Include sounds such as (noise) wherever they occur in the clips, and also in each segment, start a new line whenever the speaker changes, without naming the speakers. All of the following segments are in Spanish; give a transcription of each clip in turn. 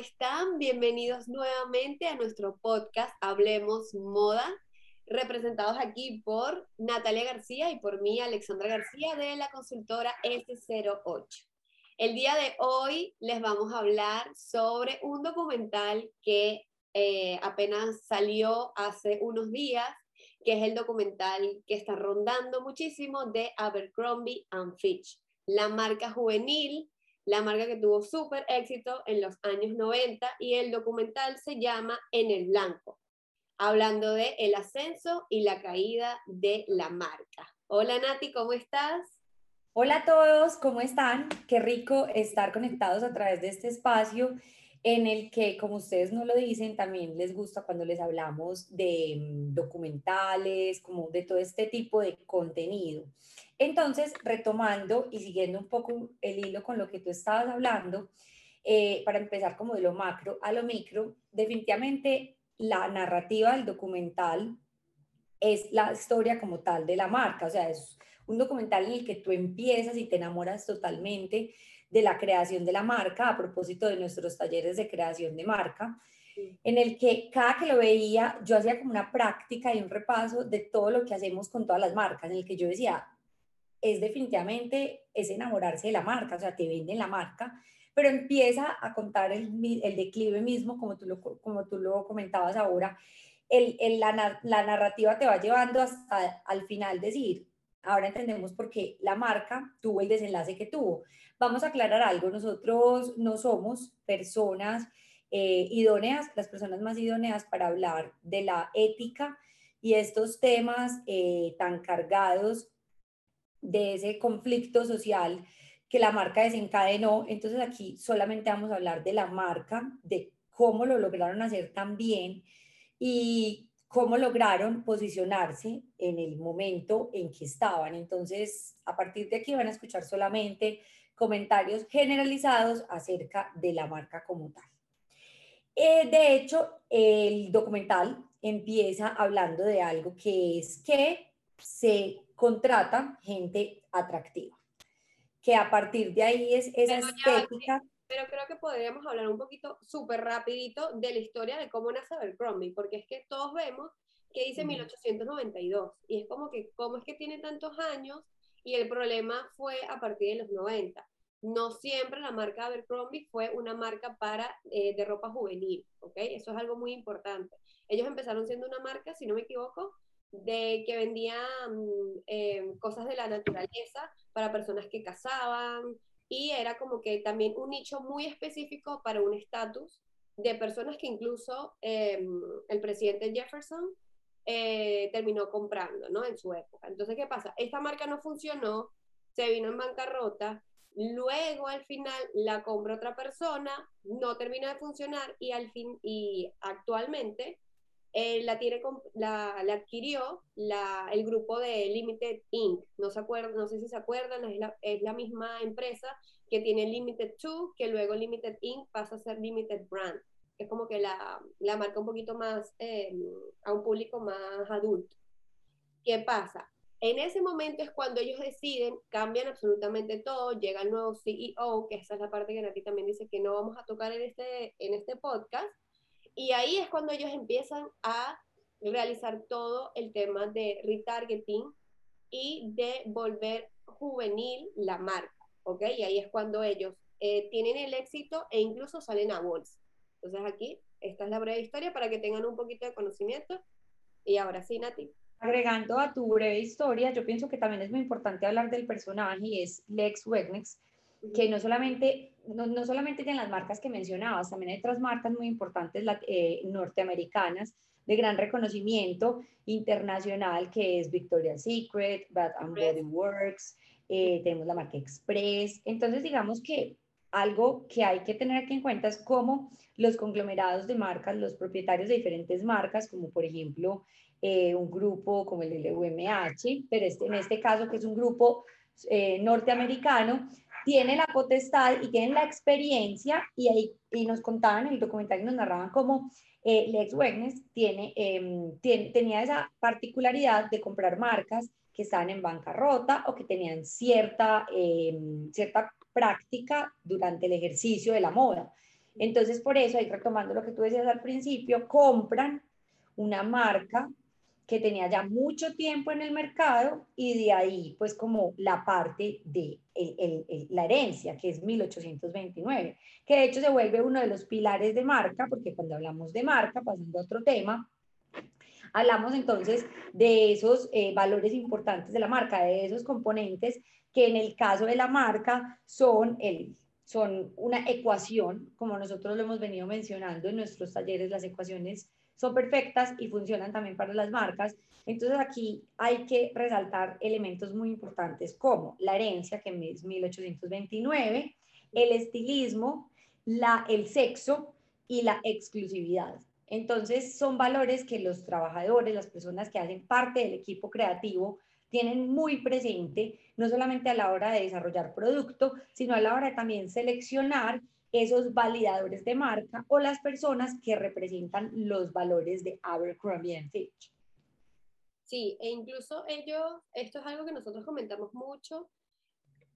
están? Bienvenidos nuevamente a nuestro podcast Hablemos Moda, representados aquí por Natalia García y por mí, Alexandra García, de la consultora S08. El día de hoy les vamos a hablar sobre un documental que eh, apenas salió hace unos días, que es el documental que está rondando muchísimo de Abercrombie and Fitch, la marca juvenil la marca que tuvo súper éxito en los años 90 y el documental se llama En el Blanco, hablando de el ascenso y la caída de la marca. Hola Nati, ¿cómo estás?
Hola a todos, ¿cómo están? Qué rico estar conectados a través de este espacio en el que, como ustedes no lo dicen, también les gusta cuando les hablamos de mm, documentales, como de todo este tipo de contenido. Entonces, retomando y siguiendo un poco el hilo con lo que tú estabas hablando, eh, para empezar como de lo macro a lo micro, definitivamente la narrativa del documental es la historia como tal de la marca, o sea, es un documental en el que tú empiezas y te enamoras totalmente de la creación de la marca, a propósito de nuestros talleres de creación de marca, en el que cada que lo veía yo hacía como una práctica y un repaso de todo lo que hacemos con todas las marcas, en el que yo decía, es definitivamente, es enamorarse de la marca, o sea, te venden la marca, pero empieza a contar el, el declive mismo, como tú lo, como tú lo comentabas ahora, el, el, la, la, narrativa te va llevando hasta al final decir, ahora entendemos por qué la marca tuvo el desenlace que tuvo. Vamos a aclarar algo, nosotros no somos personas eh, idóneas, las personas más idóneas para hablar de la ética y estos temas eh, tan cargados de ese conflicto social que la marca desencadenó. Entonces aquí solamente vamos a hablar de la marca, de cómo lo lograron hacer tan bien y cómo lograron posicionarse en el momento en que estaban. Entonces, a partir de aquí van a escuchar solamente comentarios generalizados acerca de la marca como tal. Eh, de hecho, el documental empieza hablando de algo que es que se contrata gente atractiva. Que a partir de ahí es esa estética.
Pero creo que podríamos hablar un poquito súper rapidito de la historia de cómo nace Abercrombie, porque es que todos vemos que dice 1892 y es como que cómo es que tiene tantos años y el problema fue a partir de los 90. No siempre la marca Abercrombie fue una marca para eh, de ropa juvenil, ¿ok? Eso es algo muy importante. Ellos empezaron siendo una marca, si no me equivoco, de que vendían eh, cosas de la naturaleza para personas que cazaban y era como que también un nicho muy específico para un estatus de personas que incluso em, el presidente Jefferson eh, terminó comprando, ¿no? En su época. Entonces, ¿qué pasa? Esta marca no funcionó, se vino en bancarrota, luego al final la compra otra persona, no terminó de funcionar y al fin, y actualmente eh, la, tiene, la, adquirió la, el grupo de Limited Inc. No, se acuerdan, no sé si se acuerdan, es la, es la misma empresa que tiene Limited 2, que luego Limited Inc. pasa a ser Limited Brand. Es como que la, la marca un poquito más em, a un público más adulto. ¿Qué pasa? En ese momento es cuando ellos deciden, cambian absolutamente todo, llega el nuevo CEO, que esa es la parte que Nati también dice que no vamos a tocar en este, en este podcast, y ahí es cuando ellos empiezan a realizar todo el tema de retargeting y de volver juvenil la marca, ¿ok? Y ahí es cuando ellos eh, tienen el éxito e incluso salen a bolsa. Entonces aquí, esta es la breve historia para que tengan un poquito de conocimiento. Y ahora sí, Nati.
Agregando a tu breve historia, yo pienso que también es muy importante hablar del personaje y es Lex Wegnex, que no solamente, no, no, solamente tienen las marcas que mencionabas, también hay otras marcas muy importantes eh, norteamericanas de gran reconocimiento internacional, que es Victoria's Secret, Bath and Body Works, eh, tenemos la marca Express. Entonces, digamos que algo que hay que tener aquí en cuenta es cómo los conglomerados de marcas, los propietarios de diferentes marcas, como por ejemplo eh, un grupo como el LVMH, pero este, en este caso que es un grupo norteamericano, tiene la potestad y tienen la experiencia y, ahí, y nos contaban en el documental y nos narraban cómo eh, Lex Wegnes tiene, em, tiene, tenía esa particularidad de comprar marcas que estaban en bancarrota o que tenían cierta, em, cierta práctica durante el ejercicio de la moda. Entonces, por eso, ahí retomando lo que tú decías al principio, compran una marca que tenía ya mucho tiempo en el mercado y de ahí pues como la parte de la herencia, que es 1829, que de hecho se vuelve uno de los pilares de marca, porque cuando hablamos de marca, pasando a otro tema, hablamos entonces de esos eh, valores importantes de la marca, de esos componentes que en el caso de la marca son el son una ecuación, como nosotros lo hemos venido mencionando en nuestros talleres, las ecuaciones son perfectas y funcionan también para las marcas. Entonces aquí hay que resaltar elementos muy importantes como la herencia, que es 1829, el estilismo, la, el sexo y la exclusividad. Entonces son valores que los trabajadores, las personas que hacen parte del equipo creativo, tienen muy presente, no solamente a la hora de desarrollar producto, sino a la hora de también seleccionar esos validadores de marca o las personas que representan los valores de Abercrombie Fitch.
Sí, e incluso ellos, esto es algo que nosotros comentamos mucho,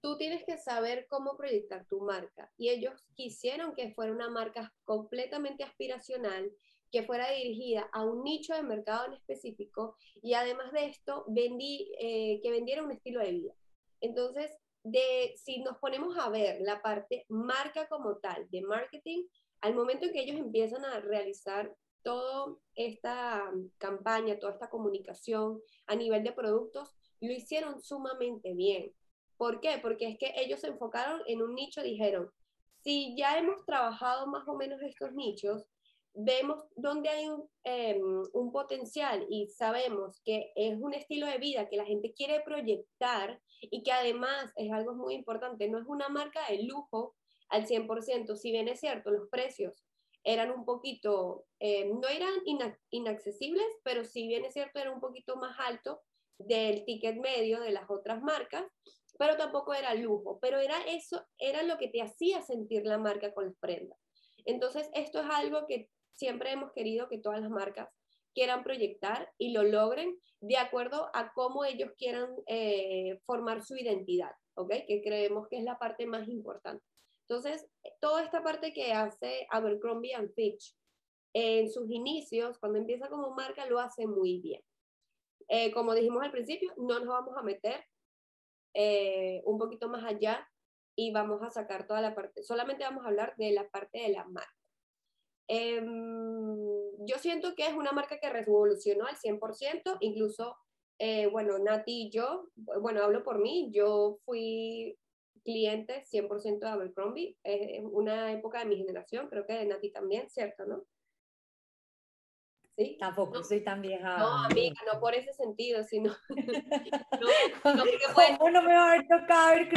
tú tienes que saber cómo proyectar tu marca y ellos quisieron que fuera una marca completamente aspiracional, que fuera dirigida a un nicho de mercado en específico y además de esto, vendí, eh, que vendiera un estilo de vida. Entonces, de si nos ponemos a ver la parte marca como tal de marketing, al momento en que ellos empiezan a realizar toda esta campaña, toda esta comunicación a nivel de productos, lo hicieron sumamente bien. ¿Por qué? Porque es que ellos se enfocaron en un nicho, dijeron, si ya hemos trabajado más o menos estos nichos, vemos dónde hay un, em, un, potencial y sabemos que es un estilo de vida que la gente quiere proyectar y que además es algo muy importante, no es una marca de lujo al 100%, si bien es cierto, los precios eran un poquito, em, no eran inaccesibles, pero si bien es cierto, era un poquito más alto del ticket medio de las otras marcas, pero tampoco era lujo, pero era eso, era lo que te hacía sentir la marca con las prendas. Entonces, esto es algo que siempre hemos querido que todas las marcas quieran proyectar y lo logren de acuerdo a cómo ellos quieran eh, formar su identidad, ¿ok? Que creemos que es la parte más importante. Entonces, toda esta parte que hace Abercrombie and Fitch en sus inicios, cuando empieza como marca, lo hace muy bien. Eh, como dijimos al principio, no nos vamos a meter eh, un poquito más allá y vamos a sacar toda la parte, solamente vamos a hablar de la parte de la marca. Em, yo siento que es una marca que revolucionó al 100%, incluso, eh, bueno, Nati y yo, bueno, hablo por mí, yo fui cliente 100% de Abercrombie, es una época de mi generación, creo que de Nati también, ¿cierto, no?
Tampoco soy tan vieja.
No, amiga, no por ese sentido, sino. (laughs)
no, (laughs) no, ¿Cómo no me va a haber tocado ver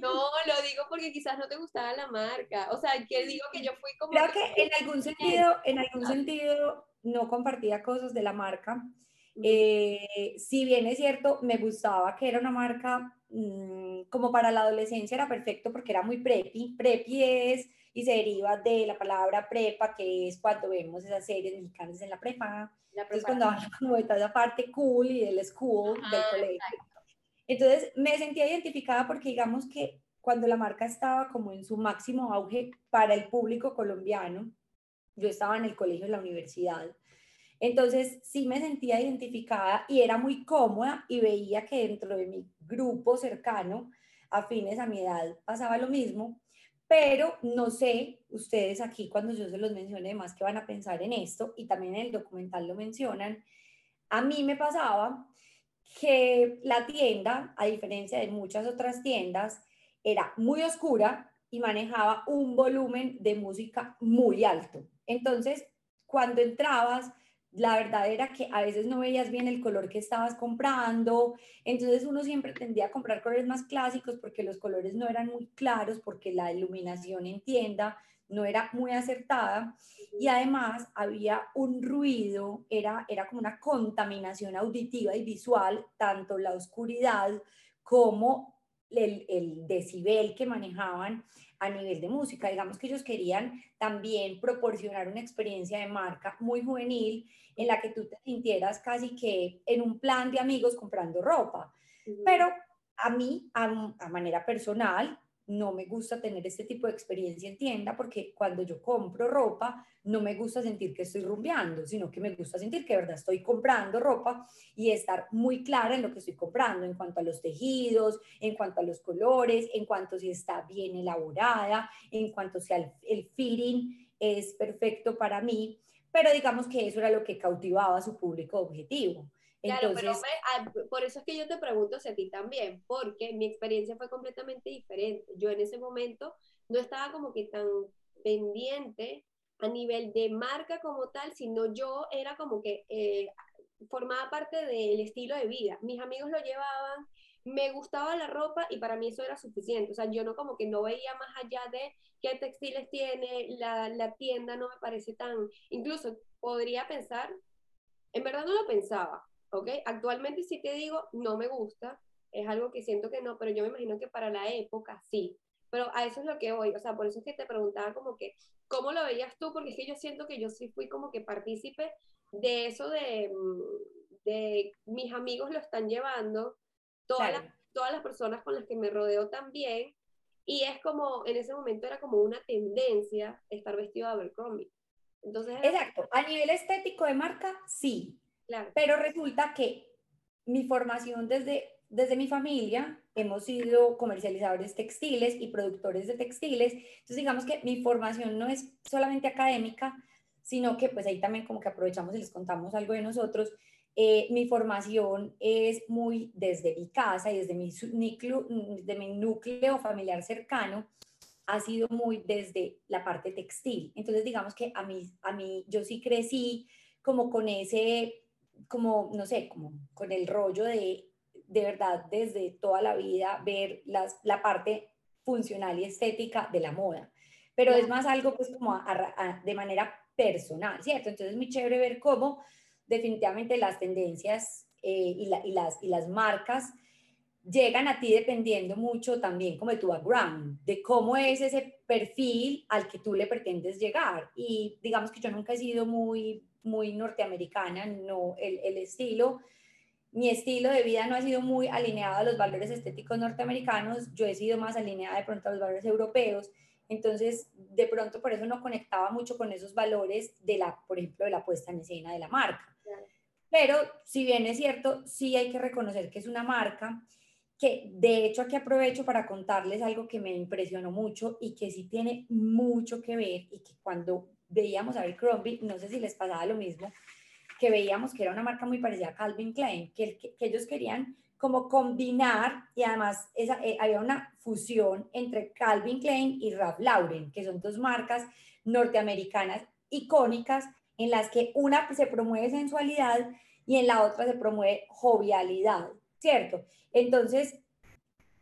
No, lo digo porque quizás no te gustaba la marca. O sea, que digo que yo fui como.
Creo que, en algún sentido, en algún sentido, no compartía cosas de la marca. Eh, si bien es cierto, me gustaba que era una marca mm, como para la adolescencia, era perfecto porque era muy preppy. Preppy es y se deriva de la palabra prepa, que es cuando vemos esas series mexicanas en la prepa. La Entonces, cuando hablan (laughs) como de toda esa parte cool y del school, del colegio. Entonces, me sentía identificada porque digamos que cuando la marca estaba como en su máximo auge para el público colombiano, yo estaba en el colegio, en la universidad, entonces sí me sentía identificada y era muy cómoda y veía que dentro de mi grupo cercano, afines a mi edad, pasaba lo mismo pero no sé, ustedes aquí cuando yo se los mencione más que van a pensar en esto, y también en el documental lo mencionan, a mí me pasaba que la tienda, a diferencia de muchas otras tiendas, era muy oscura y manejaba un volumen de música muy alto. Entonces, cuando entrabas, la verdad era que a veces no veías bien el color que estabas comprando, entonces uno siempre tendía a comprar colores más clásicos porque los colores no eran muy claros, porque la iluminación en tienda no era muy acertada y además había un ruido, era, era como una contaminación auditiva y visual, tanto la oscuridad como el, el decibel que manejaban a nivel de música. Digamos que ellos querían también proporcionar una experiencia de marca muy juvenil en la que tú te sintieras casi que en un plan de amigos comprando ropa. Pero a mí, a, manera personal, no me gusta tener este tipo de experiencia en tienda porque cuando yo compro ropa, no me gusta sentir que estoy rumbeando, sino que me gusta sentir que verdad estoy comprando ropa y estar muy clara en lo que estoy comprando, en cuanto a los tejidos, en cuanto a los colores, en cuanto si está bien elaborada, en cuanto si el, el fitting es perfecto para mí, pero digamos que eso era lo que cautivaba a su público objetivo.
Claro, pero ah, por eso es que yo te pregunto si a ti también, porque mi experiencia fue completamente diferente. Yo en ese momento no estaba como que tan pendiente a nivel de marca como tal, sino yo era como que eh, formaba parte del estilo de vida. Mis amigos lo llevaban, me gustaba la ropa y para mí eso era suficiente. O sea, yo no como que no veía más allá de qué textiles tiene, la, la tienda no me parece tan, incluso podría pensar, en verdad no lo pensaba, ¿ok? Actualmente sí te digo, no me gusta, es algo que siento que no, pero yo me imagino que para la época sí. Pero a eso es lo que voy, o sea, por eso es que te preguntaba como que, ¿cómo lo veías tú? Porque es que yo siento que yo sí fui como que partícipe de eso de, mm, de mis amigos lo están llevando, todas, las, todas las personas con las que me rodeo también, y es como, en ese momento era como una tendencia estar vestido de Abercrombie. Entonces,
Exacto, a nivel estético de marca, sí, pero resulta que mi formación desde, desde mi familia, hemos sido comercializadores textiles y productores de textiles, entonces digamos que mi formación no es solamente académica, sino que pues ahí también como que aprovechamos y les contamos algo de nosotros. Eh, mi formación es muy desde mi casa y desde mi núcleo, de mi núcleo familiar cercano, ha sido muy desde la parte textil. Entonces digamos que a mí, a mí yo sí crecí como con ese como, no sé, como con el rollo de, de verdad, desde toda la vida, ver las, la parte funcional y estética de la moda. Pero es más algo pues como de manera personal, ¿cierto? Entonces es muy chévere ver cómo definitivamente las tendencias eh, y, y, las, y las marcas llegan a ti dependiendo mucho también como de tu background, de cómo es ese perfil al que tú le pretendes llegar. Y digamos que yo nunca he sido muy muy norteamericana, no el, el estilo. Mi estilo de vida no ha sido muy alineado a los valores estéticos norteamericanos, yo he sido más alineada de pronto a los valores europeos, entonces de pronto por eso no conectaba mucho con esos valores de la, por ejemplo, de la puesta en escena de la marca. Pero si bien es cierto, sí hay que reconocer que es una marca que de hecho aquí aprovecho para contarles algo que me impresionó mucho y que sí tiene mucho que ver y que cuando veíamos a Abercrombie, no sé si les pasaba lo mismo, que veíamos que era una marca muy parecida a Calvin Klein, que, que, ellos querían como combinar y además esa, eh, había una fusión entre Calvin Klein y Ralph Lauren, que son dos marcas norteamericanas icónicas en las que una se promueve sensualidad y en la otra se promueve jovialidad, ¿cierto? Entonces,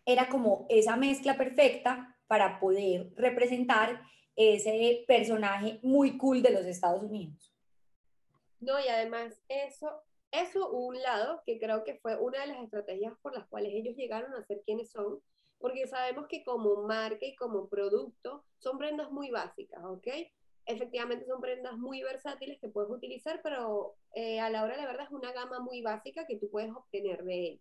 era como esa mezcla perfecta para poder representar ese personaje muy cool de los Estados Unidos.
No, y además eso, eso un lado que creo que fue una de las estrategias por las cuales ellos llegaron a ser quienes son, porque sabemos que como marca y como producto son prendas muy básicas, ¿ok? Efectivamente son prendas muy versátiles que puedes utilizar, pero eh, a la hora de la verdad es una gama muy básica que tú puedes obtener de él.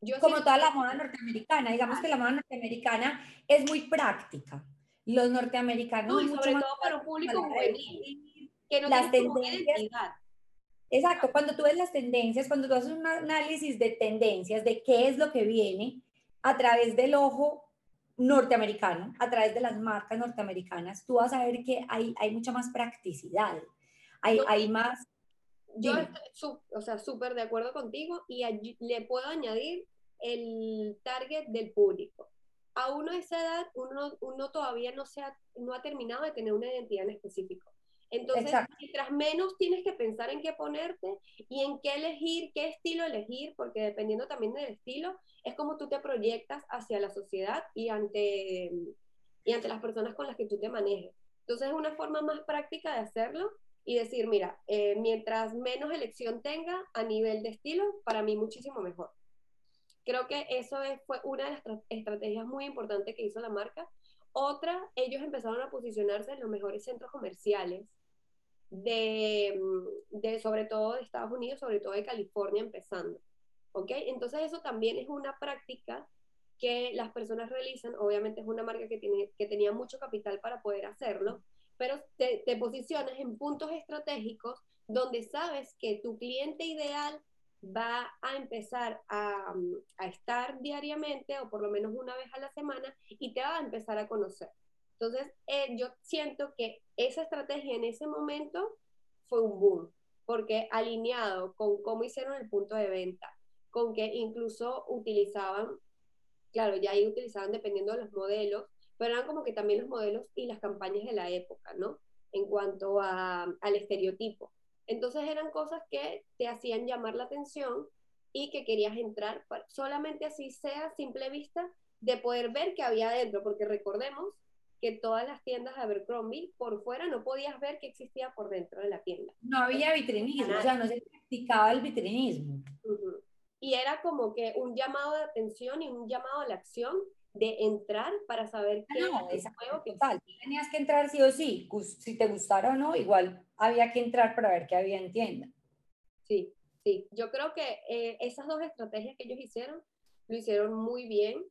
Yo como toda la moda norteamericana, digamos que la moda norteamericana es muy práctica los norteamericanos.
y sobre todo para un público juvenil, que no
las tendencias. Exacto, cuando tú ves las tendencias, cuando tú haces un análisis de tendencias, de qué es lo que viene a través del ojo norteamericano, a través de las marcas norteamericanas, tú vas a ver que hay, hay mucha más practicidad, hay, hay más...
Yo estoy, o sea, súper de acuerdo contigo y le puedo añadir el target del público a uno de esa edad, uno, uno todavía no, se ha, no ha terminado de tener una identidad en específico. Entonces, mientras menos tienes que pensar en qué ponerte y en qué elegir, qué estilo elegir, porque dependiendo también del estilo, es como tú te proyectas hacia la sociedad y ante, y ante las personas con las que tú te manejes. Entonces, es una forma más práctica de hacerlo y decir, mira, eh, mientras menos elección tenga a nivel de estilo, para mí muchísimo mejor. Creo que eso fue una de las estrategias muy importantes que hizo la marca. Otra, ellos empezaron a posicionarse en los mejores centros comerciales de, mm, de, sobre todo de Estados Unidos, sobre todo de California empezando. ¿Ok? Entonces eso también es una práctica que las personas realizan, obviamente es una marca que, tiene, que tenía mucho capital para poder hacerlo, pero te, te posicionas en puntos estratégicos donde sabes que tu cliente ideal va a empezar a, a, estar diariamente o por lo menos una vez a la semana y te va a empezar a conocer. Entonces, eh, yo siento que esa estrategia en ese momento fue un boom, porque alineado con cómo hicieron el punto de venta, con que incluso utilizaban, claro, ya ahí utilizaban dependiendo de los modelos, pero eran como que también los modelos y las campañas de la época, ¿no? En cuanto a, al estereotipo. Entonces eran cosas que te hacían llamar la atención y que querías entrar, solamente así sea a simple vista, de poder ver qué había adentro, porque recordemos que todas las tiendas de Abercrombie por fuera no podías ver qué existía por dentro de la tienda.
No había vitrinismo, o sea, no se practicaba el vitrinismo.
Y era como que un llamado de atención y un llamado a la acción de entrar para saber qué
no, es juego que total. Tenías que entrar sí o sí, si te gustara o no, igual había que entrar para ver qué había en tienda.
Sí, sí. Yo creo que eh, esas dos estrategias que ellos hicieron lo hicieron muy bien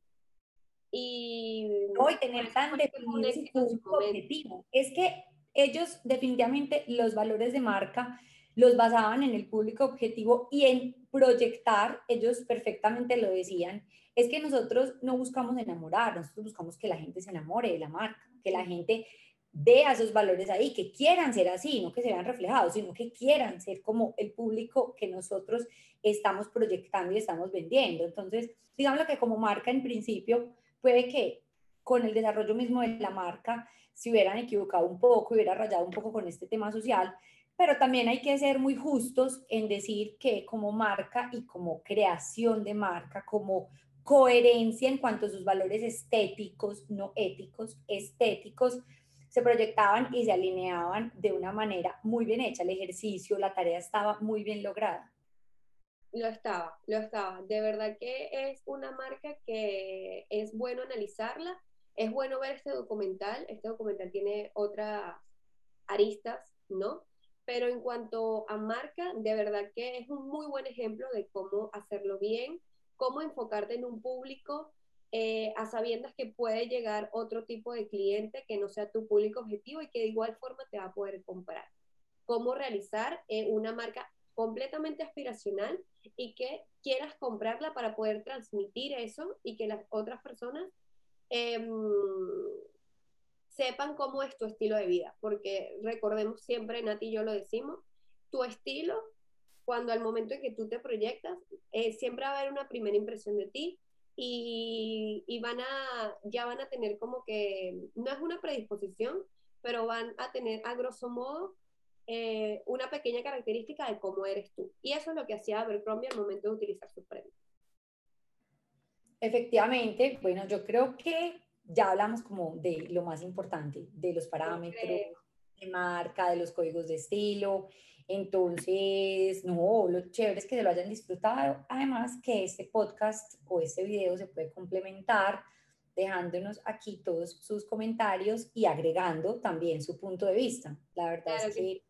y,
hoy tener tan definido su objetivo. Es que ellos definitivamente los valores de marca los basaban en el público objetivo y en proyectar, ellos perfectamente lo decían, es que nosotros no buscamos enamorar, nosotros buscamos que la gente se enamore de la marca, que la gente vea esos valores ahí, que quieran ser así, no que se vean reflejados, sino que quieran ser como el público que nosotros estamos proyectando y estamos vendiendo. Entonces, digamos que como marca en principio, puede que con el desarrollo mismo de la marca se hubieran equivocado un poco, hubiera rayado un poco con este tema social, pero también hay que ser muy justos en decir que como marca y como creación de marca, como coherencia en cuanto a sus valores estéticos, no éticos, estéticos, se proyectaban y se alineaban de una manera muy bien hecha. El ejercicio, la tarea estaba muy bien lograda.
Lo estaba, lo estaba. De verdad que es una marca que es bueno analizarla, es bueno ver este documental. Este documental tiene otras aristas, ¿no? Pero en cuanto a marca, de verdad que es un muy buen ejemplo de cómo hacerlo bien, cómo enfocarte en un público eh, a sabiendas que puede llegar otro tipo de cliente que no sea tu público objetivo y que de igual forma te va a poder comprar. Cómo realizar eh, una marca completamente aspiracional y que quieras comprarla para poder transmitir eso y que las otras personas em, sepan cómo es tu estilo de vida. Porque recordemos siempre, Nati y yo lo decimos, tu estilo, cuando al momento en que tú te proyectas, eh, siempre va a haber una primera impresión de ti y, y van a, ya van a tener como que, no es una predisposición, pero van a tener a grosso modo eh, una pequeña característica de cómo eres tú. Y eso es lo que hacía Abercrombie al momento de utilizar sus premios.
Efectivamente, bueno, yo creo que ya hablamos como de lo más importante, de los parámetros de marca, de los códigos de estilo. Entonces, no, lo chévere es que se lo hayan disfrutado. Además que este podcast o este video se puede complementar dejándonos aquí todos sus comentarios y agregando también su punto de vista. La verdad es que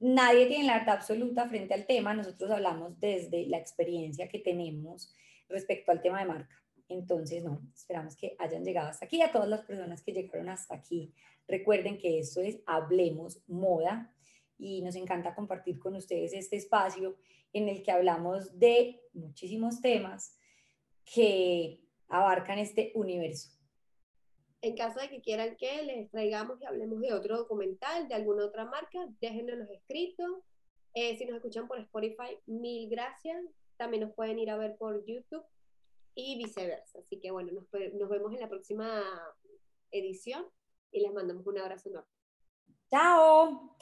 nadie tiene la verdad absoluta frente al tema, nosotros hablamos desde la experiencia que tenemos respecto al tema de marca. Entonces, no, esperamos que hayan llegado hasta aquí. A todas las personas que llegaron hasta aquí, recuerden que esto es Hablemos Moda y nos encanta compartir con ustedes este espacio en el que hablamos de muchísimos temas que abarcan este universo.
En caso de que quieran que les traigamos y hablemos de otro documental, de alguna otra marca, déjennos los escritos. Eh, si nos escuchan por Spotify, mil gracias. También nos pueden ir a ver por YouTube y viceversa. Así que bueno, nos, nos vemos en la próxima edición y les mandamos un abrazo enorme.
Chao.